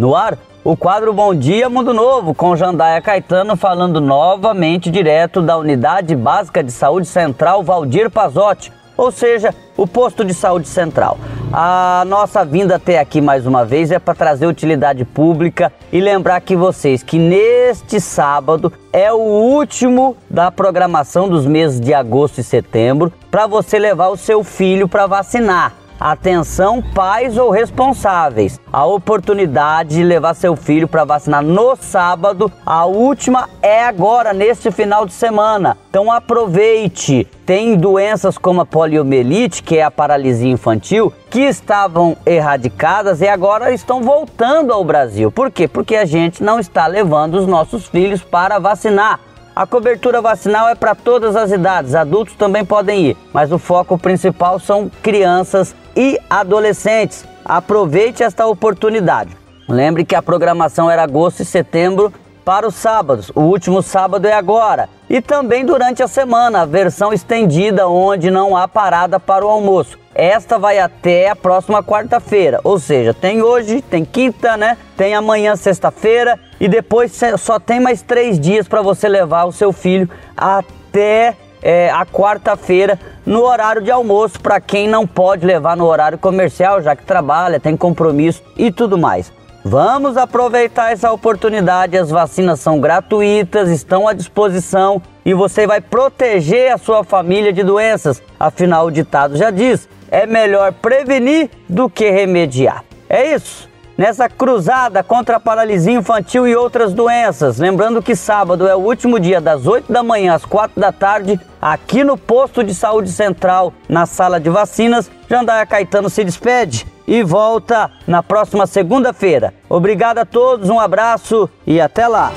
No ar, o quadro Bom Dia Mundo Novo, com Jandaia Caetano falando novamente direto da Unidade Básica de Saúde Central Valdir Pazotti, ou seja, o posto de saúde central. A nossa vinda até aqui mais uma vez é para trazer utilidade pública e lembrar que vocês que neste sábado é o último da programação dos meses de agosto e setembro para você levar o seu filho para vacinar. Atenção, pais ou responsáveis. A oportunidade de levar seu filho para vacinar no sábado, a última é agora, neste final de semana. Então aproveite. Tem doenças como a poliomielite, que é a paralisia infantil, que estavam erradicadas e agora estão voltando ao Brasil. Por quê? Porque a gente não está levando os nossos filhos para vacinar. A cobertura vacinal é para todas as idades, adultos também podem ir, mas o foco principal são crianças e adolescentes. Aproveite esta oportunidade. Lembre que a programação era agosto e setembro para os sábados. O último sábado é agora. E também durante a semana, a versão estendida, onde não há parada para o almoço. Esta vai até a próxima quarta-feira, ou seja, tem hoje, tem quinta, né? Tem amanhã, sexta-feira, e depois só tem mais três dias para você levar o seu filho até é, a quarta-feira no horário de almoço para quem não pode levar no horário comercial, já que trabalha, tem compromisso e tudo mais. Vamos aproveitar essa oportunidade, as vacinas são gratuitas, estão à disposição e você vai proteger a sua família de doenças. Afinal, o ditado já diz: é melhor prevenir do que remediar. É isso nessa cruzada contra a paralisia infantil e outras doenças. Lembrando que sábado é o último dia, das 8 da manhã às 4 da tarde, aqui no Posto de Saúde Central, na sala de vacinas. Jandaia Caetano se despede e volta na próxima segunda-feira. Obrigado a todos, um abraço e até lá!